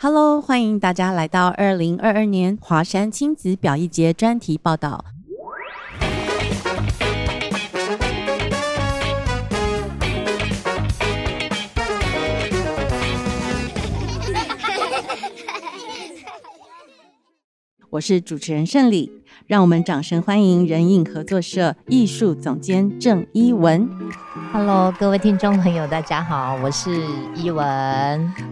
Hello，欢迎大家来到二零二二年华山亲子表意节专题报道。我是主持人胜利，让我们掌声欢迎人影合作社艺术总监郑一文。Hello，各位听众朋友，大家好，我是一文。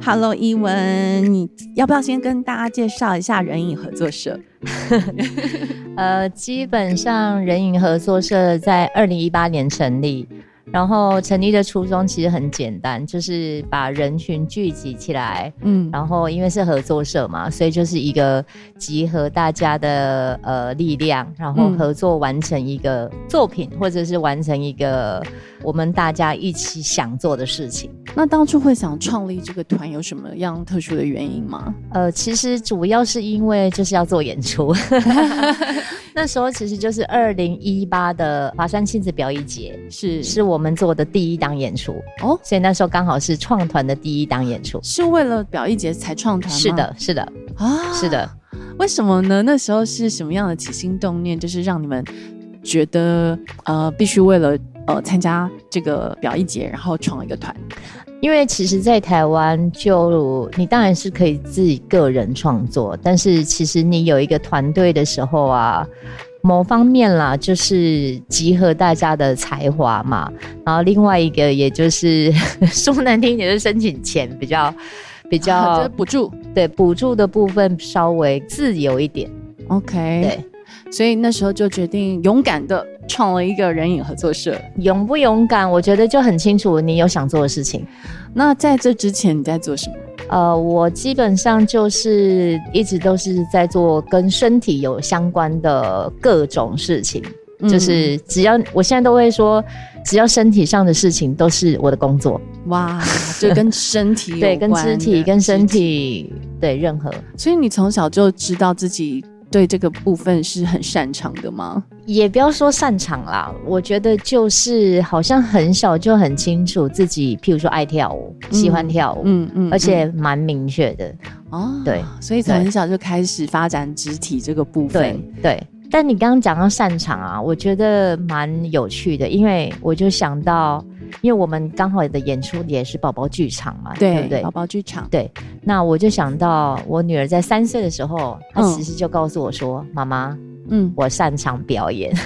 Hello，一文，你要不要先跟大家介绍一下人影合作社？呃，基本上人影合作社在二零一八年成立。然后成立的初衷其实很简单，就是把人群聚集起来，嗯，然后因为是合作社嘛，所以就是一个集合大家的呃力量，然后合作完成一个作品，或者是完成一个我们大家一起想做的事情。那当初会想创立这个团有什么样特殊的原因吗？呃，其实主要是因为就是要做演出，那时候其实就是二零一八的华山亲子表演节，是是我。我们做的第一档演出哦，所以那时候刚好是创团的第一档演出，是为了表艺节才创团吗？是的，是的啊，是的。为什么呢？那时候是什么样的起心动念，就是让你们觉得呃，必须为了呃参加这个表艺节，然后创一个团？因为其实，在台湾，就你当然是可以自己个人创作，但是其实你有一个团队的时候啊。某方面啦，就是集合大家的才华嘛，然后另外一个也就是 说难听点，是申请钱比较比较补助，对补助的部分稍微自由一点。OK，对，所以那时候就决定勇敢的创了一个人影合作社。勇不勇敢，我觉得就很清楚，你有想做的事情。那在这之前你在做什么？呃，我基本上就是一直都是在做跟身体有相关的各种事情，就是只要我现在都会说，只要身体上的事情都是我的工作。哇，就跟 身体对，跟肢体跟身体对任何。所以你从小就知道自己。对这个部分是很擅长的吗？也不要说擅长啦，我觉得就是好像很小就很清楚自己，譬如说爱跳舞，喜欢跳舞，嗯嗯，而且蛮明确的哦。对，所以从很小就开始发展肢体这个部分。对对，但你刚刚讲到擅长啊，我觉得蛮有趣的，因为我就想到。因为我们刚好的演出也是宝宝剧场嘛，对不对？宝宝剧场，对。那我就想到我女儿在三岁的时候，她其实就告诉我说：“妈妈，嗯，我擅长表演。”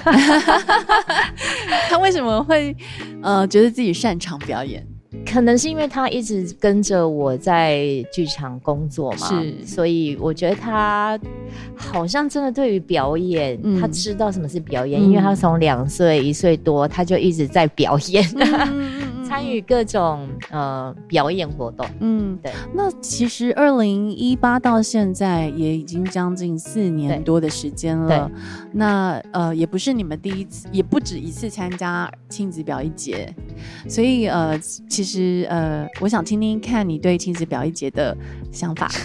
她为什么会呃觉得自己擅长表演？可能是因为他一直跟着我在剧场工作嘛，是，所以我觉得他好像真的对于表演，他知道什么是表演，因为他从两岁一岁多他就一直在表演。参与各种呃表演活动，嗯，对。那其实二零一八到现在也已经将近四年多的时间了。那呃也不是你们第一次，也不止一次参加亲子表一节，所以呃其实呃我想听听看你对亲子表一节的想法。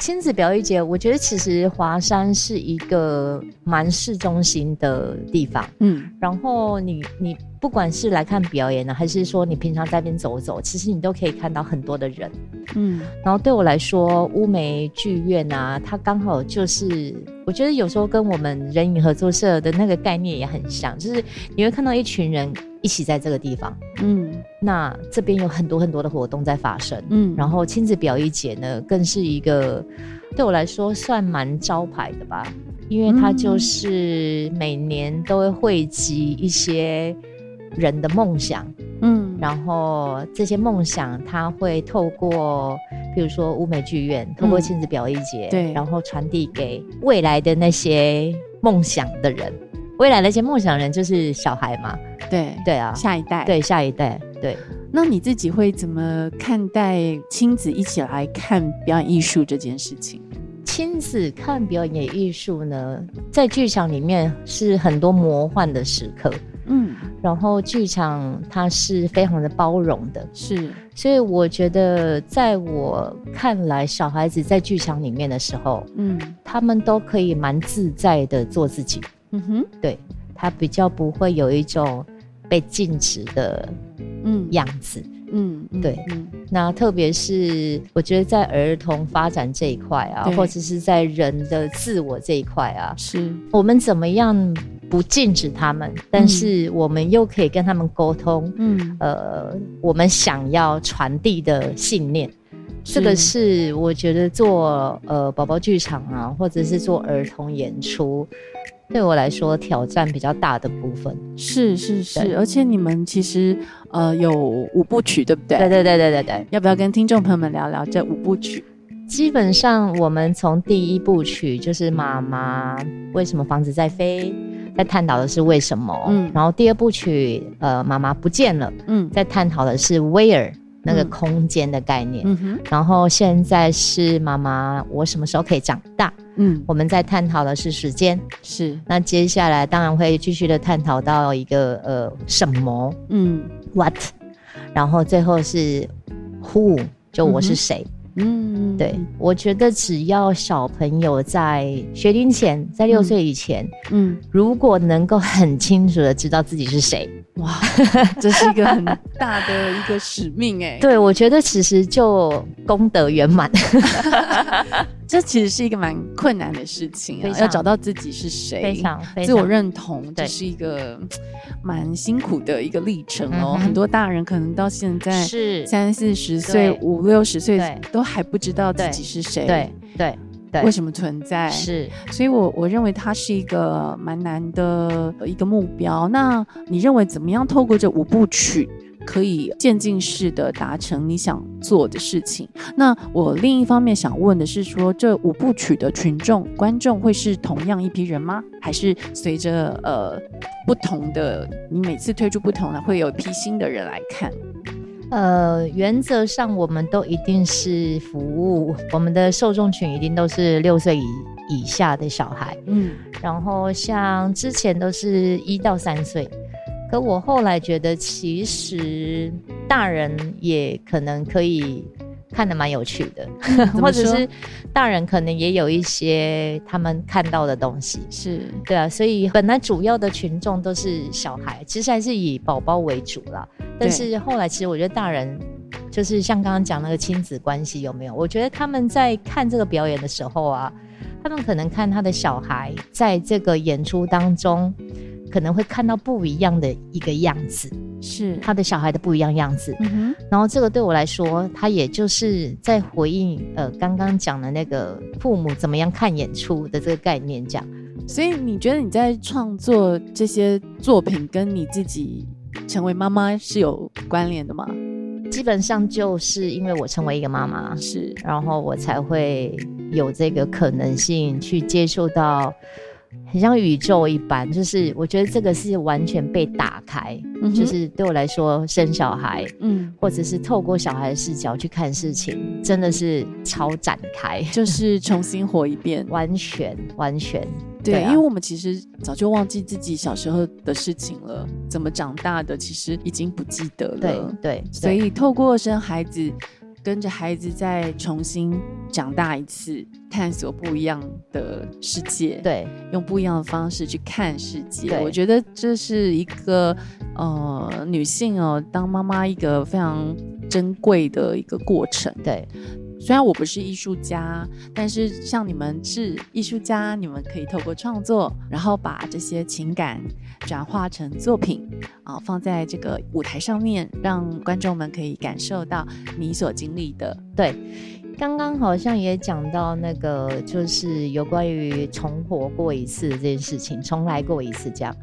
亲子表演节，我觉得其实华山是一个蛮市中心的地方，嗯，然后你你。不管是来看表演呢，还是说你平常在那边走走，其实你都可以看到很多的人。嗯，然后对我来说，乌梅剧院啊，它刚好就是，我觉得有时候跟我们人影合作社的那个概念也很像，就是你会看到一群人一起在这个地方。嗯，那这边有很多很多的活动在发生。嗯，然后亲子表演节呢，更是一个对我来说算蛮招牌的吧，因为它就是每年都会汇集一些。人的梦想，嗯，然后这些梦想，它会透过，比如说乌美剧院，透过亲子表演节，对，然后传递给未来的那些梦想的人，未来那些梦想人就是小孩嘛，对，对啊，下一代，对，下一代，对。那你自己会怎么看待亲子一起来看表演艺术这件事情？亲子看表演艺术呢，在剧场里面是很多魔幻的时刻。嗯，然后剧场它是非常的包容的，是，所以我觉得在我看来，小孩子在剧场里面的时候，嗯，他们都可以蛮自在的做自己，嗯哼，对他比较不会有一种被禁止的嗯。样子，嗯，对，嗯，那特别是我觉得在儿童发展这一块啊，或者是在人的自我这一块啊，是。我们怎么样不禁止他们，但是我们又可以跟他们沟通，嗯，呃，我们想要传递的信念，这个是我觉得做呃宝宝剧场啊，或者是做儿童演出。对我来说，挑战比较大的部分是是是，而且你们其实呃有五部曲，对不对？对对对对对对。要不要跟听众朋友们聊聊这五部曲？基本上，我们从第一部曲就是妈妈为什么房子在飞，在探讨的是为什么。嗯。然后第二部曲，呃，妈妈不见了。嗯。在探讨的是 where 那个空间的概念。嗯哼。然后现在是妈妈，我什么时候可以长大？嗯，我们在探讨的是时间，是。那接下来当然会继续的探讨到一个呃什么，嗯，what，然后最后是 who，就我是谁，嗯，对，我觉得只要小朋友在学龄前，在六岁以前，嗯，如果能够很清楚的知道自己是谁。哇，这是一个很大的一个使命哎！对，我觉得其实就功德圆满。这其实是一个蛮困难的事情啊，要找到自己是谁，非常自我认同，这是一个蛮辛苦的一个历程哦。很多大人可能到现在是三四十岁、五六十岁，都还不知道自己是谁。对对。为什么存在？是，所以我我认为它是一个蛮难的一个目标。那你认为怎么样透过这五部曲，可以渐进式的达成你想做的事情？那我另一方面想问的是，说这五部曲的群众观众会是同样一批人吗？还是随着呃不同的，你每次推出不同的，会有一批新的人来看？呃，原则上我们都一定是服务我们的受众群，一定都是六岁以以下的小孩。嗯，然后像之前都是一到三岁，可我后来觉得其实大人也可能可以。看的蛮有趣的，或者是大人可能也有一些他们看到的东西，是对啊，所以本来主要的群众都是小孩，其实还是以宝宝为主啦。但是后来其实我觉得大人就是像刚刚讲那个亲子关系有没有？我觉得他们在看这个表演的时候啊，他们可能看他的小孩在这个演出当中。可能会看到不一样的一个样子，是他的小孩的不一样样子。然后这个对我来说，他也就是在回应呃刚刚讲的那个父母怎么样看演出的这个概念讲。所以你觉得你在创作这些作品跟你自己成为妈妈是有关联的吗？基本上就是因为我成为一个妈妈，是，然后我才会有这个可能性去接受到。很像宇宙一般，就是我觉得这个是完全被打开，就是对我来说生小孩，嗯，或者是透过小孩的视角去看事情，真的是超展开，就是重新活一遍，完全完全。对，因为我们其实早就忘记自己小时候的事情了，怎么长大的其实已经不记得了，对对，所以透过生孩子。跟着孩子再重新长大一次，探索不一样的世界，对，用不一样的方式去看世界。我觉得这是一个呃女性哦，当妈妈一个非常珍贵的一个过程。对。虽然我不是艺术家，但是像你们是艺术家，你们可以透过创作，然后把这些情感转化成作品，啊，放在这个舞台上面，让观众们可以感受到你所经历的。对，刚刚好像也讲到那个，就是有关于重活过一次这件事情，重来过一次这样，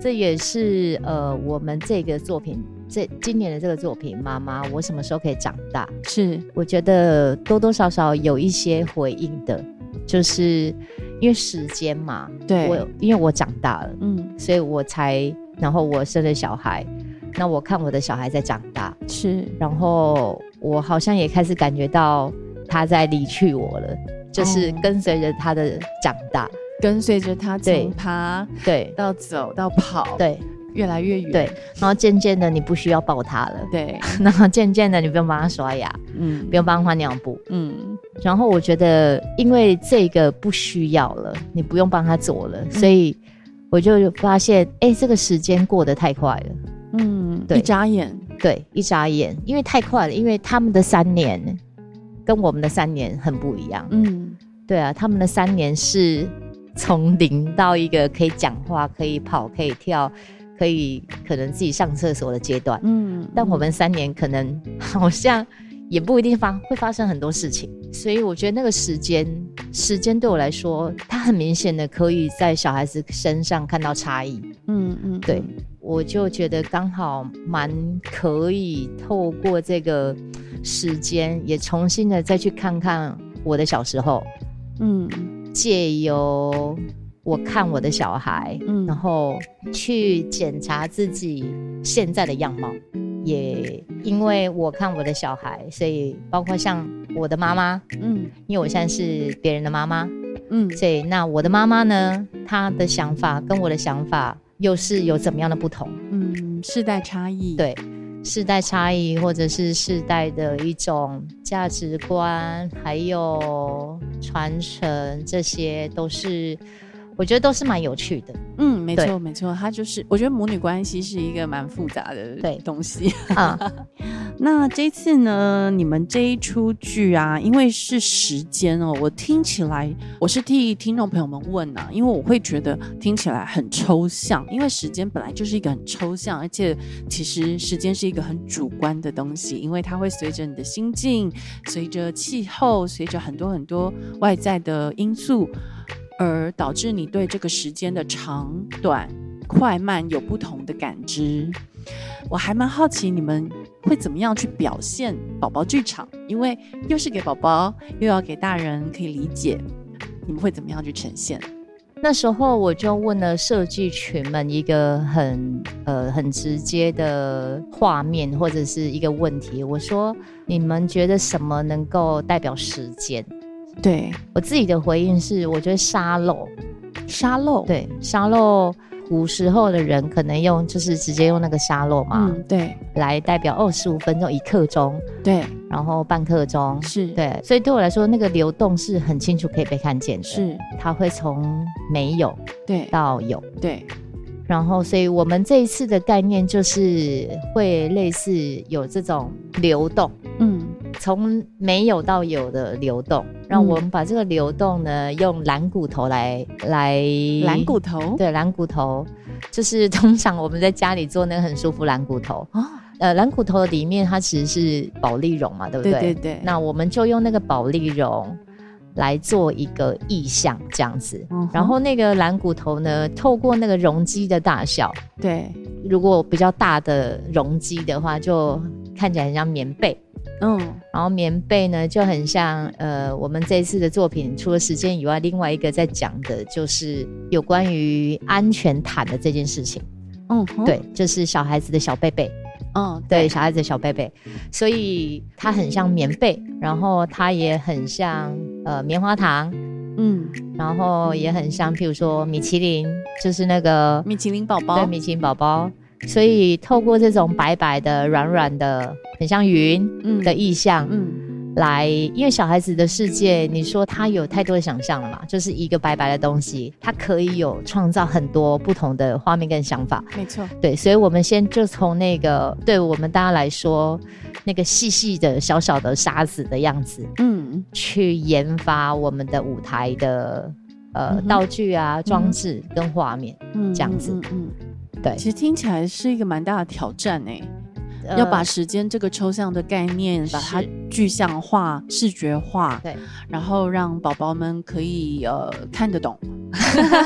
这也是呃我们这个作品。这今年的这个作品《妈妈》，我什么时候可以长大？是我觉得多多少少有一些回应的，就是因为时间嘛。对，我因为我长大了，嗯，所以我才，然后我生了小孩，那我看我的小孩在长大，是，然后我好像也开始感觉到他在离去我了，就是跟随着他的长大，跟随着他从爬对。到走到跑对。越来越远，对，然后渐渐的你不需要抱他了，对，然后渐渐的你不用帮他刷牙，嗯，不用帮他换尿布，嗯，然后我觉得因为这个不需要了，你不用帮他做了，所以我就发现，哎，这个时间过得太快了，嗯，对，一眨眼，对，一眨眼，因为太快了，因为他们的三年跟我们的三年很不一样。嗯，对啊，他们的三年是从零到一个可以讲话、可以跑、可以跳、可以可能自己上厕所的阶段。嗯，但我们三年可能好像。也不一定发会发生很多事情，所以我觉得那个时间，时间对我来说，它很明显的可以在小孩子身上看到差异。嗯嗯，对，我就觉得刚好蛮可以透过这个时间，也重新的再去看看我的小时候。嗯，借由我看我的小孩，嗯，然后去检查自己现在的样貌。也因为我看我的小孩，所以包括像我的妈妈，嗯，因为我现在是别人的妈妈，嗯，所以那我的妈妈呢，她的想法跟我的想法又是有怎么样的不同？嗯，世代差异，对，世代差异或者是世代的一种价值观，还有传承，这些都是。我觉得都是蛮有趣的，嗯，没错没错，它就是我觉得母女关系是一个蛮复杂的对东西啊。那这次呢，你们这一出剧啊，因为是时间哦，我听起来我是替听众朋友们问啊，因为我会觉得听起来很抽象，因为时间本来就是一个很抽象，而且其实时间是一个很主观的东西，因为它会随着你的心境、随着气候、随着很多很多外在的因素。而导致你对这个时间的长短、快慢有不同的感知。我还蛮好奇你们会怎么样去表现宝宝剧场，因为又是给宝宝，又要给大人可以理解，你们会怎么样去呈现？那时候我就问了设计群们一个很呃很直接的画面或者是一个问题，我说你们觉得什么能够代表时间？对。我自己的回应是，我觉得沙漏，沙漏，对沙漏，古时候的人可能用就是直接用那个沙漏嘛，嗯，对，来代表二十五分钟一刻钟，对，然后半刻钟是。对，所以对我来说，那个流动是很清楚可以被看见的，是。它会从没有对。到有。对，然后所以我们这一次的概念就是会类似有这种流动，嗯。从没有到有的流动，让我们把这个流动呢，用蓝骨头来来蓝骨头，对，蓝骨头就是通常我们在家里做那个很舒服蓝骨头哦。呃，蓝骨头的里面它其实是宝丽绒嘛，对不对？对对对。那我们就用那个宝丽绒来做一个意象，这样子。然后那个蓝骨头呢，透过那个容积的大小，对，如果比较大的容积的话，就看起来很像棉被。嗯，然后棉被呢就很像，呃，我们这一次的作品除了时间以外，另外一个在讲的就是有关于安全毯的这件事情。嗯，对，就是小孩子的小被被。嗯，对，小孩子的小被被，所以它很像棉被，然后它也很像呃棉花糖。嗯，然后也很像，譬如说米其林，就是那个米其林宝宝，对，米其林宝宝。所以透过这种白白的、软软的、很像云的意象，嗯，来，因为小孩子的世界，你说他有太多的想象了嘛？就是一个白白的东西，他可以有创造很多不同的画面跟想法。没错，对，所以我们先就从那个对我们大家来说，那个细细的小小的沙子的样子，嗯，去研发我们的舞台的呃道具啊、装置跟画面，嗯，这样子，嗯。对，其实听起来是一个蛮大的挑战诶，要把时间这个抽象的概念，把它具象化、视觉化，对，然后让宝宝们可以呃看得懂。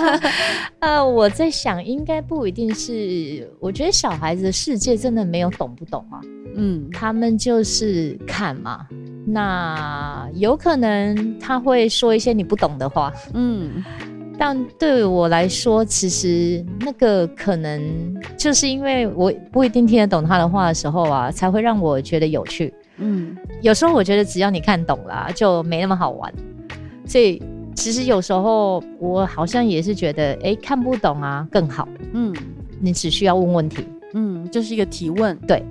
呃，我在想，应该不一定是，我觉得小孩子的世界真的没有懂不懂啊，嗯，他们就是看嘛，那有可能他会说一些你不懂的话，嗯。但对我来说，其实那个可能就是因为我不一定听得懂他的话的时候啊，才会让我觉得有趣。嗯，有时候我觉得只要你看懂了，就没那么好玩。所以其实有时候我好像也是觉得，哎，看不懂啊更好。嗯，你只需要问问题。嗯，就是一个提问。对，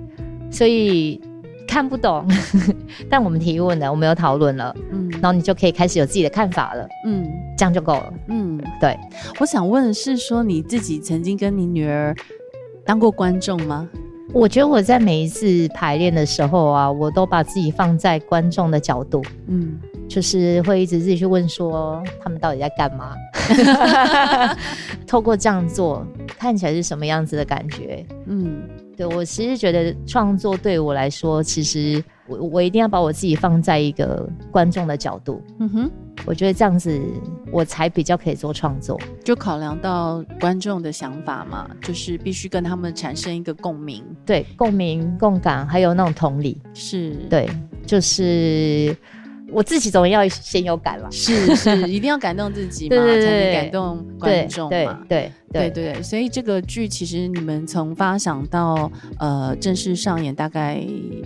所以。看不懂，但我们提问了，我们有讨论了，嗯，然后你就可以开始有自己的看法了，嗯，这样就够了，嗯，对。我想问的是，说你自己曾经跟你女儿当过观众吗？我觉得我在每一次排练的时候啊，我都把自己放在观众的角度，嗯，就是会一直自己去问说他们到底在干嘛，透过这样做看起来是什么样子的感觉，嗯，对我其实觉得创作对我来说，其实我我一定要把我自己放在一个观众的角度，嗯哼。我觉得这样子，我才比较可以做创作。就考量到观众的想法嘛，就是必须跟他们产生一个共鸣，对，共鸣、共感，还有那种同理，是对，就是。我自己总要先有感了，是是，一定要感动自己嘛，才能感动观众嘛，对对对对。所以这个剧其实你们从发想到呃正式上演大概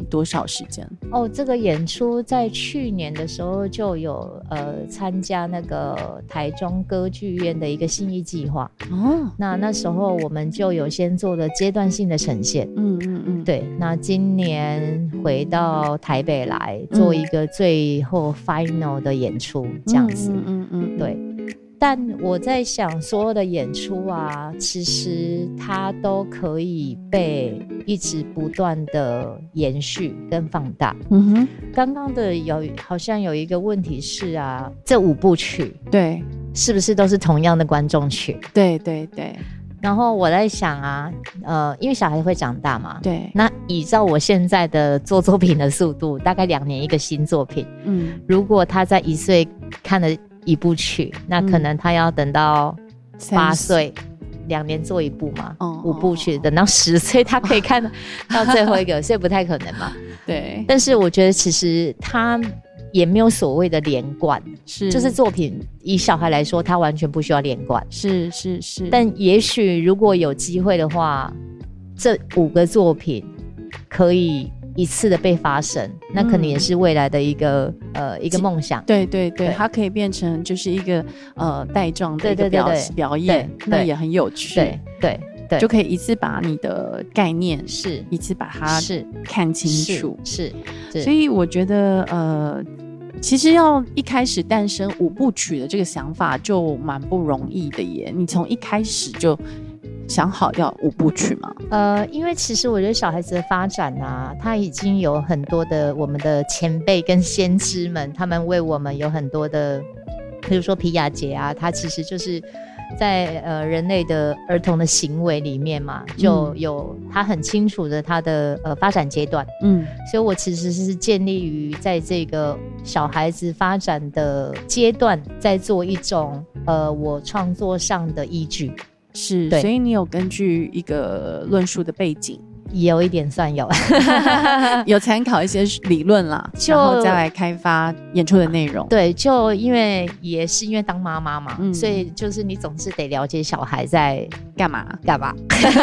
多少时间？哦，这个演出在去年的时候就有呃参加那个台中歌剧院的一个新意计划哦。那那时候我们就有先做了阶段性的呈现，嗯嗯嗯，对。那今年回到台北来做一个最。后 final 的演出这样子，嗯嗯，对。但我在想，所有的演出啊，其实它都可以被一直不断的延续跟放大。嗯哼，刚刚的有好像有一个问题是啊，这五部曲对，是不是都是同样的观众群？对对对。然后我在想啊，呃，因为小孩会长大嘛，对。那依照我现在的做作品的速度，大概两年一个新作品。嗯，如果他在一岁看了一部曲，那可能他要等到八岁，两年做一部嘛，五部曲，等到十岁他可以看到最后一个，所以不太可能嘛。对。但是我觉得其实他。也没有所谓的连贯，是就是作品以小孩来说，他完全不需要连贯，是是是。但也许如果有机会的话，这五个作品可以一次的被发生，那可能也是未来的一个呃一个梦想。对对对，它可以变成就是一个呃带状的一个表表演，那也很有趣。对对对，就可以一次把你的概念是一次把它是看清楚，是。所以我觉得呃。其实要一开始诞生五部曲的这个想法就蛮不容易的耶。你从一开始就想好要五部曲吗？呃，因为其实我觉得小孩子的发展啊，他已经有很多的我们的前辈跟先知们，他们为我们有很多的，比如说皮亚杰啊，他其实就是。在呃人类的儿童的行为里面嘛，就有他很清楚的他的呃发展阶段，嗯，所以我其实是建立于在这个小孩子发展的阶段，在做一种呃我创作上的依据，是，所以你有根据一个论述的背景。有一点算有，有参考一些理论啦，然后再来开发演出的内容。对，就因为也是因为当妈妈嘛，所以就是你总是得了解小孩在干嘛干嘛，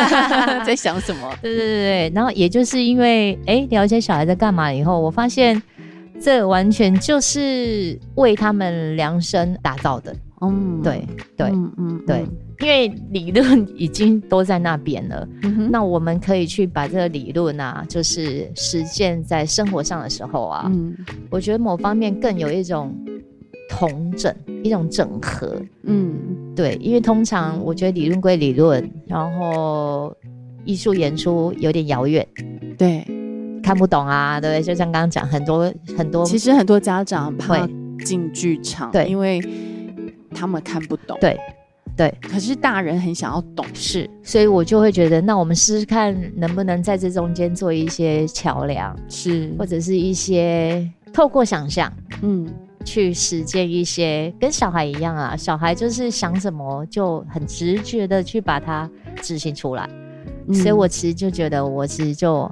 在想什么。对对对对，然后也就是因为哎了解小孩在干嘛以后，我发现这完全就是为他们量身打造的。嗯，对对嗯对。因为理论已经都在那边了，那我们可以去把这个理论啊，就是实践在生活上的时候啊，嗯，我觉得某方面更有一种同整，一种整合，嗯，对，因为通常我觉得理论归理论，然后艺术演出有点遥远，对，看不懂啊，对不对？就像刚刚讲，很多很多，其实很多家长怕进剧场，对，因为他们看不懂，对。对，可是大人很想要懂。事，所以我就会觉得，那我们试试看能不能在这中间做一些桥梁，是。或者是一些透过想象，嗯，去实践一些跟小孩一样啊，小孩就是想什么就很直觉的去把它执行出来，所以我其实就觉得我其实就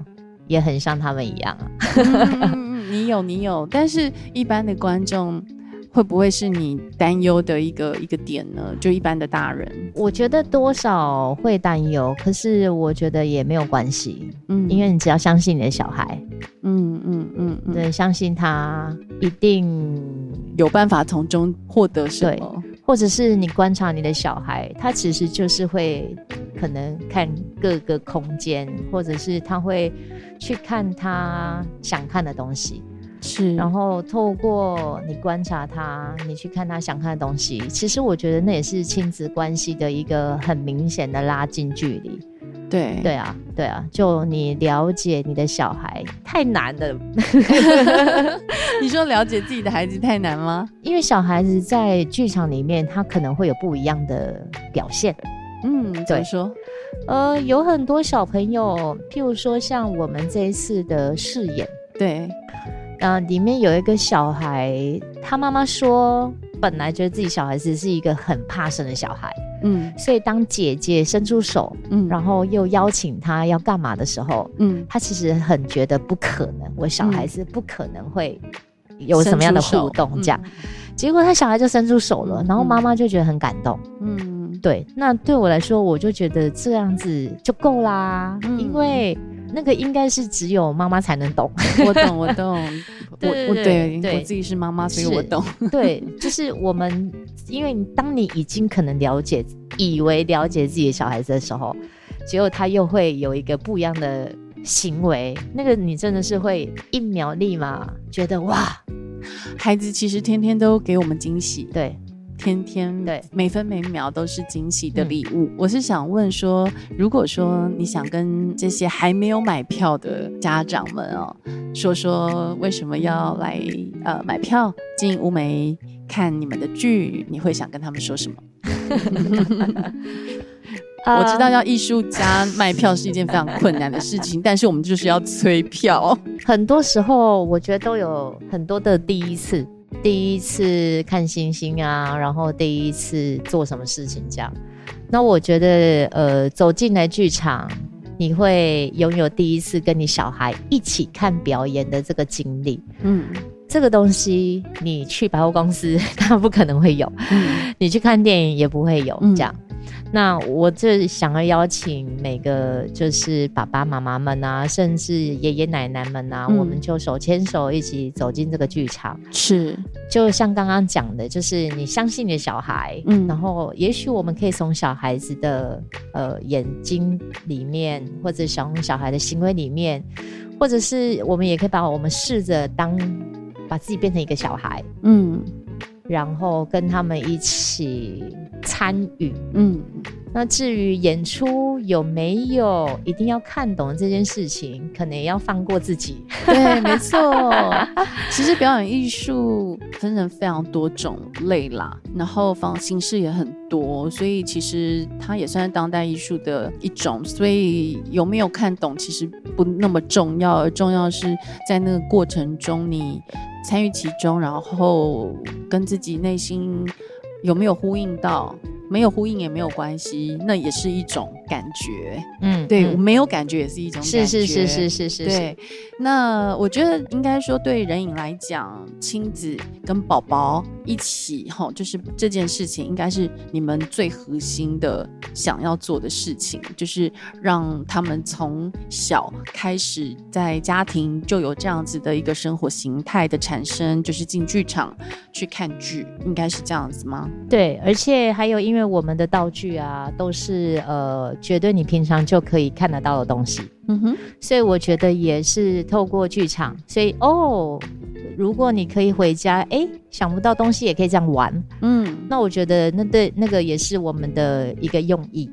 也很像他们一样啊，你有你有，但是一般的观众。会不会是你担忧的一个一个点呢？就一般的大人，我觉得多少会担忧，可是我觉得也没有关系，嗯，因为你只要相信你的小孩，嗯嗯嗯，对，相信他一定有办法从中获得什么，或者是你观察你的小孩，他其实就是会可能看各个空间，或者是他会去看他想看的东西。是，然后透过你观察他，你去看他想看的东西，其实我觉得那也是亲子关系的一个很明显的拉近距离。对对啊，对啊，就你了解你的小孩太难了。你说了解自己的孩子太难吗？因为小孩子在剧场里面，他可能会有不一样的表现。嗯，怎么说？呃，有很多小朋友，譬如说像我们这一次的试演，对，呃，里面有一个小孩，他妈妈说，本来觉得自己小孩子是一个很怕生的小孩。嗯，所以当姐姐伸出手，嗯，然后又邀请他要干嘛的时候，嗯，他其实很觉得不可能，我小孩子不可能会有什么样的互动这样，结果他小孩就伸出手了，然后妈妈就觉得很感动，嗯，对，那对我来说，我就觉得这样子就够啦，因为。那个应该是只有妈妈才能懂，我懂，我懂，我我对我自己是妈妈，所以我懂。对，就是我们，因为当你已经可能了解，以为了解自己的小孩子的时候，结果他又会有一个不一样的行为，那个你真的是会一秒立马觉得哇，孩子其实天天都给我们惊喜，对。天天对每分每秒都是惊喜的礼物。我是想问说，如果说你想跟这些还没有买票的家长们哦，说说为什么要来呃买票进乌梅看你们的剧，你会想跟他们说什么？我知道要艺术家卖票是一件非常困难的事情，但是我们就是要催票。很多时候，我觉得都有很多的第一次。第一次看星星啊，然后第一次做什么事情这样，那我觉得呃，走进来剧场，你会拥有第一次跟你小孩一起看表演的这个经历。嗯，这个东西你去百货公司，它不可能会有；你去看电影也不会有这样。那我这想要邀请每个就是爸爸妈妈们啊，甚至爷爷奶奶们啊，我们就手牵手一起走进这个剧场。是，就像刚刚讲的，就是你相信你的小孩，嗯，然后也许我们可以从小孩子的呃眼睛里面，或者从小孩的行为里面，或者是我们也可以把我们试着当把自己变成一个小孩，嗯。然后跟他们一起参与，嗯，那至于演出有没有一定要看懂这件事情，可能也要放过自己。对，没错。其实表演艺术分成非常多种类啦，然后方形式也很多，所以其实它也算是当代艺术的一种。所以有没有看懂其实不那么重要，而重要是在那个过程中你。参与其中，然后跟自己内心有没有呼应到？没有呼应也没有关系，那也是一种感觉。嗯，对我，没有感觉也是一种感觉。是是是是是是。对，那我觉得应该说，对人影来讲，亲子跟宝宝一起哈，就是这件事情应该是你们最核心的想要做的事情，就是让他们从小开始在家庭就有这样子的一个生活形态的产生，就是进剧场去看剧，应该是这样子吗？对，而且还有。因为我们的道具啊，都是呃，绝对你平常就可以看得到的东西。嗯哼，所以我觉得也是透过剧场，所以哦，如果你可以回家，哎，想不到东西也可以这样玩。嗯，那我觉得那对那个也是我们的一个用意，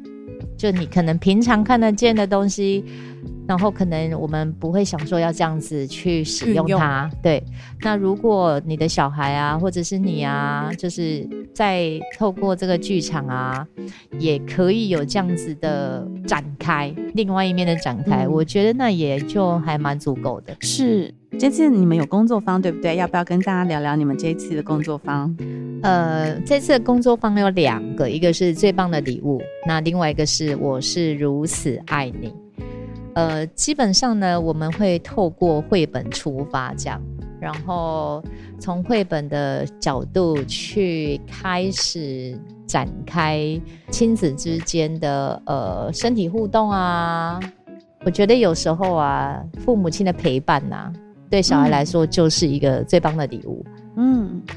就你可能平常看得见的东西。然后可能我们不会想说要这样子去使用它，对。那如果你的小孩啊，或者是你啊，就是在透过这个剧场啊，也可以有这样子的展开，另外一面的展开，我觉得那也就还蛮足够的。是，这次你们有工作坊对不对？要不要跟大家聊聊你们这一次的工作坊？呃，这次的工作坊有两个，一个是最棒的礼物，那另外一个是我是如此爱你。呃，基本上呢，我们会透过绘本出发，这样，然后从绘本的角度去开始展开亲子之间的呃身体互动啊。我觉得有时候啊，父母亲的陪伴呐，对小孩来说就是一个最棒的礼物。嗯，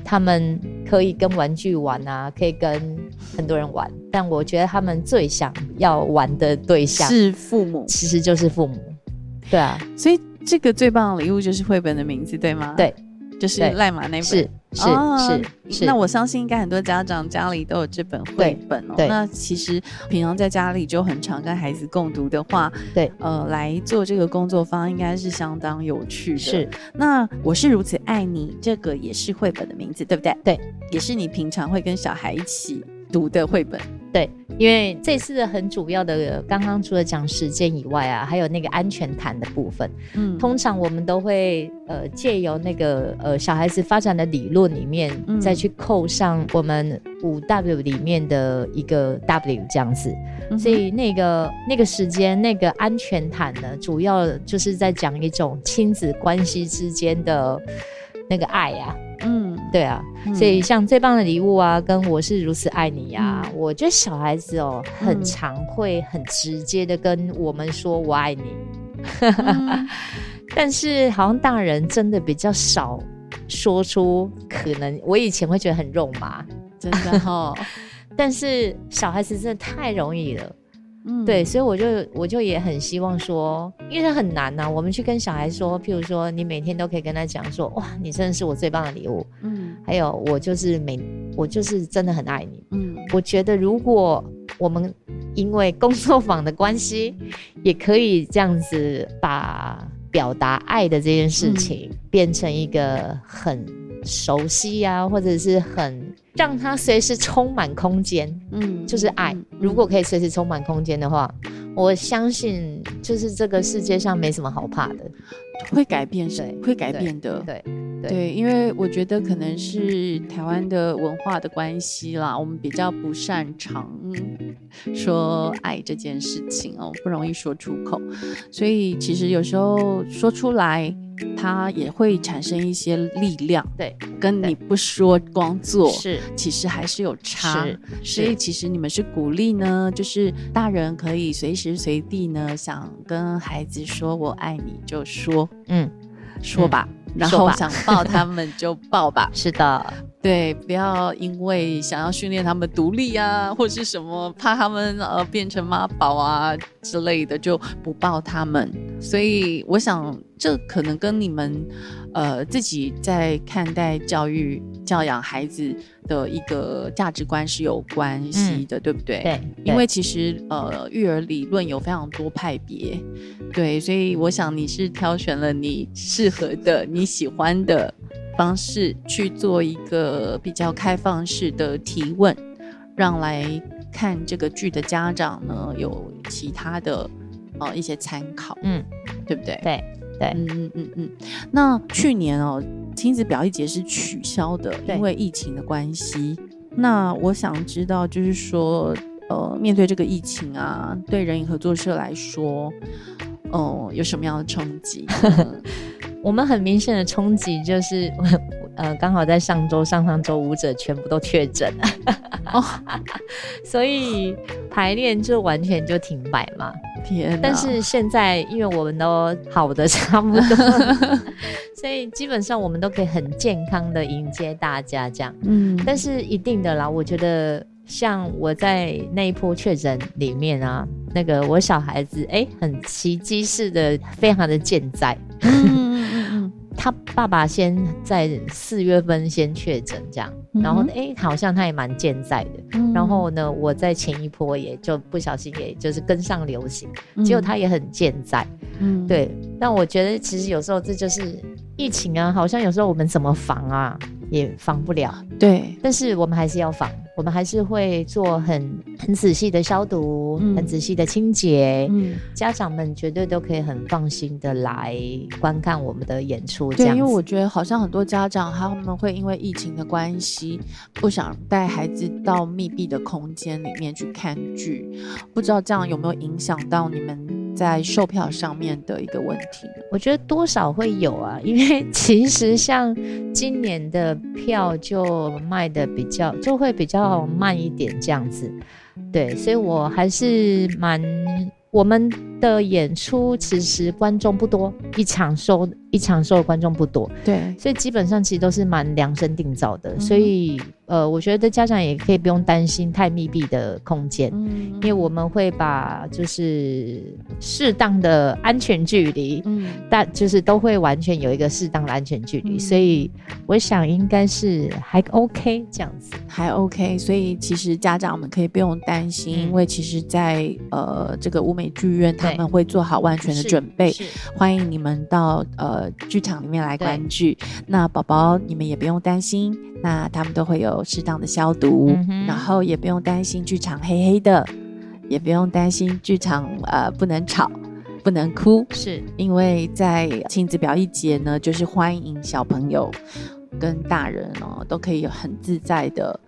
他们可以跟玩具玩啊，可以跟很多人玩，但我觉得他们最想要玩的对象是父母，其实就是父母。对啊，所以这个最棒的礼物就是绘本的名字，对吗？对，就是赖马那本。是是是是。那我相信应该很多家长家里都有这本绘本哦。那其实平常在家里就很常跟孩子共读的话，对，呃，来做这个工作方应该是相当有趣的。是。那我是如此爱你，这个也是绘本的名字，对不对？对，也是你平常会跟小孩一起读的绘本。对。因为这次的很主要的，刚刚除了讲时间以外啊，还有那个安全谈的部分。嗯，通常我们都会呃借由那个呃小孩子发展的理论里面，再去扣上我们五 W 里面的一个 W 这样子。所以那个那个时间那个安全谈呢，主要就是在讲一种亲子关系之间的那个爱呀。嗯，对啊，所以像最棒的礼物啊，跟我是如此爱你呀，我觉得小孩子哦，很常会很直接的跟我们说我爱你，但是好像大人真的比较少说出，可能我以前会觉得很肉麻，真的哈，但是小孩子真的太容易了。嗯，对，所以我就我就也很希望说，因为它很难呐。我们去跟小孩说，譬如说，你每天都可以跟他讲说，哇，你真的是我最棒的礼物。嗯，还有我就是每我就是真的很爱你。嗯，我觉得如果我们因为工作坊的关系，也可以这样子把表达爱的这件事情变成一个很熟悉呀，或者是很。让它随时充满空间，嗯，就是爱。如果可以随时充满空间的话，我相信就是这个世界上没什么好怕的，会改变，谁会改变的，对对，因为我觉得可能是台湾的文化的关系啦，我们比较不擅长说爱这件事情哦，不容易说出口，所以其实有时候说出来。它也会产生一些力量，对，跟你不说光做是，其实还是有差，所以其实你们是鼓励呢，就是大人可以随时随地呢，想跟孩子说我爱你就说，嗯，说吧。然后想抱他们就抱吧，是的，对，不要因为想要训练他们独立啊，或者是什么怕他们呃变成妈宝啊之类的，就不抱他们。所以我想，这可能跟你们呃自己在看待教育、教养孩子的一个价值观是有关系的，对不对？对，因为其实呃育儿理论有非常多派别，对，所以我想你是挑选了你适合的你。喜欢的方式去做一个比较开放式的提问，让来看这个剧的家长呢有其他的呃一些参考，嗯，对不对？对对，嗯嗯嗯嗯。那去年哦，亲子表一节是取消的，因为疫情的关系。那我想知道，就是说，呃，面对这个疫情啊，对人影合作社来说，哦，有什么样的冲击？我们很明显的冲击就是，呃，刚好在上周、上上周舞者全部都确诊了，哦，所以排练就完全就停摆嘛。天！但是现在因为我们都好的差不多，所以基本上我们都可以很健康的迎接大家这样。嗯，但是一定的啦，我觉得像我在那一波确诊里面啊，那个我小孩子哎，很奇迹式的，非常的健在。他爸爸先在四月份先确诊，这样，然后哎，好像他也蛮健在的。然后呢，我在前一波也就不小心，也就是跟上流行，结果他也很健在。嗯，对。但我觉得其实有时候这就是疫情啊，好像有时候我们怎么防啊，也防不了。对，但是我们还是要防。我们还是会做很很仔细的消毒，很仔细的清洁。嗯，家长们绝对都可以很放心的来观看我们的演出。对，因为我觉得好像很多家长他们会因为疫情的关系，不想带孩子到密闭的空间里面去看剧，不知道这样有没有影响到你们。在售票上面的一个问题，我觉得多少会有啊，因为 其实像今年的票就卖的比较就会比较慢一点这样子，对，所以我还是蛮我们的演出其实观众不多，一场收一场受的观众不多，对，所以基本上其实都是蛮量身定造的，所以呃，我觉得家长也可以不用担心太密闭的空间，嗯，因为我们会把就是适当的安全距离，嗯，但就是都会完全有一个适当的安全距离，所以我想应该是还 OK 这样子，还 OK，所以其实家长们可以不用担心，因为其实，在呃这个乌美剧院他们会做好万全的准备，欢迎你们到呃。剧场里面来观剧，那宝宝你们也不用担心，那他们都会有适当的消毒，然后也不用担心剧场黑黑的，也不用担心剧场呃不能吵，不能哭，是因为在亲子表一节呢，就是欢迎小朋友跟大人哦都可以很自在的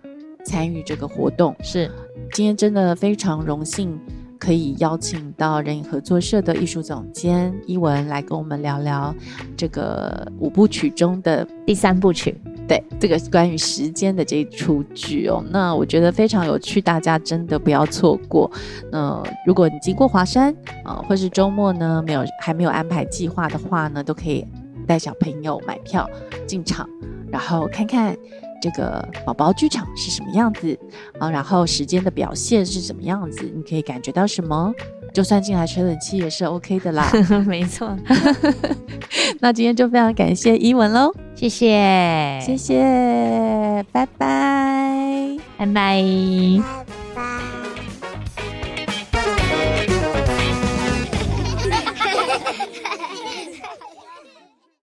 参与这个活动。是，今天真的非常荣幸。可以邀请到人影合作社的艺术总监伊文来跟我们聊聊这个五部曲中的第三部曲，对这个关于时间的这一出剧哦。那我觉得非常有趣，大家真的不要错过。那如果你经过华山啊，或是周末呢没有还没有安排计划的话呢，都可以带小朋友买票进场，然后看看。这个宝宝剧场是什么样子啊？然后时间的表现是什么样子？你可以感觉到什么？就算进来吹冷气也是 OK 的啦。没错。那今天就非常感谢伊文喽，谢谢，谢谢，拜拜，拜拜。